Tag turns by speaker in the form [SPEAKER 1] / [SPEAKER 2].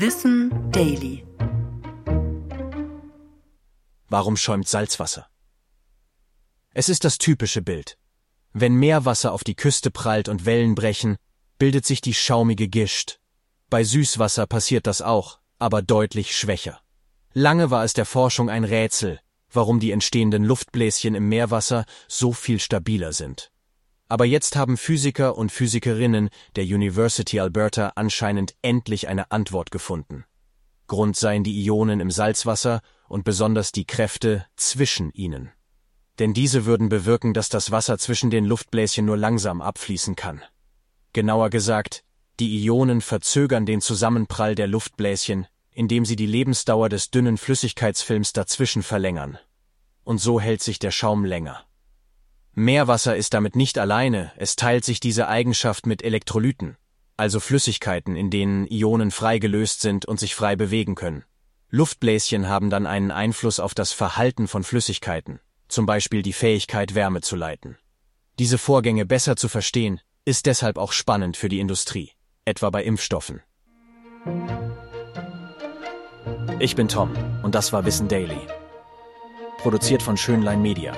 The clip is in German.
[SPEAKER 1] Wissen Daily.
[SPEAKER 2] Warum schäumt Salzwasser? Es ist das typische Bild. Wenn Meerwasser auf die Küste prallt und Wellen brechen, bildet sich die schaumige Gischt. Bei Süßwasser passiert das auch, aber deutlich schwächer. Lange war es der Forschung ein Rätsel, warum die entstehenden Luftbläschen im Meerwasser so viel stabiler sind. Aber jetzt haben Physiker und Physikerinnen der University Alberta anscheinend endlich eine Antwort gefunden. Grund seien die Ionen im Salzwasser und besonders die Kräfte zwischen ihnen. Denn diese würden bewirken, dass das Wasser zwischen den Luftbläschen nur langsam abfließen kann. Genauer gesagt, die Ionen verzögern den Zusammenprall der Luftbläschen, indem sie die Lebensdauer des dünnen Flüssigkeitsfilms dazwischen verlängern. Und so hält sich der Schaum länger. Meerwasser ist damit nicht alleine, es teilt sich diese Eigenschaft mit Elektrolyten, also Flüssigkeiten, in denen Ionen frei gelöst sind und sich frei bewegen können. Luftbläschen haben dann einen Einfluss auf das Verhalten von Flüssigkeiten, zum Beispiel die Fähigkeit, Wärme zu leiten. Diese Vorgänge besser zu verstehen, ist deshalb auch spannend für die Industrie, etwa bei Impfstoffen. Ich bin Tom und das war Wissen Daily. Produziert von Schönlein Media.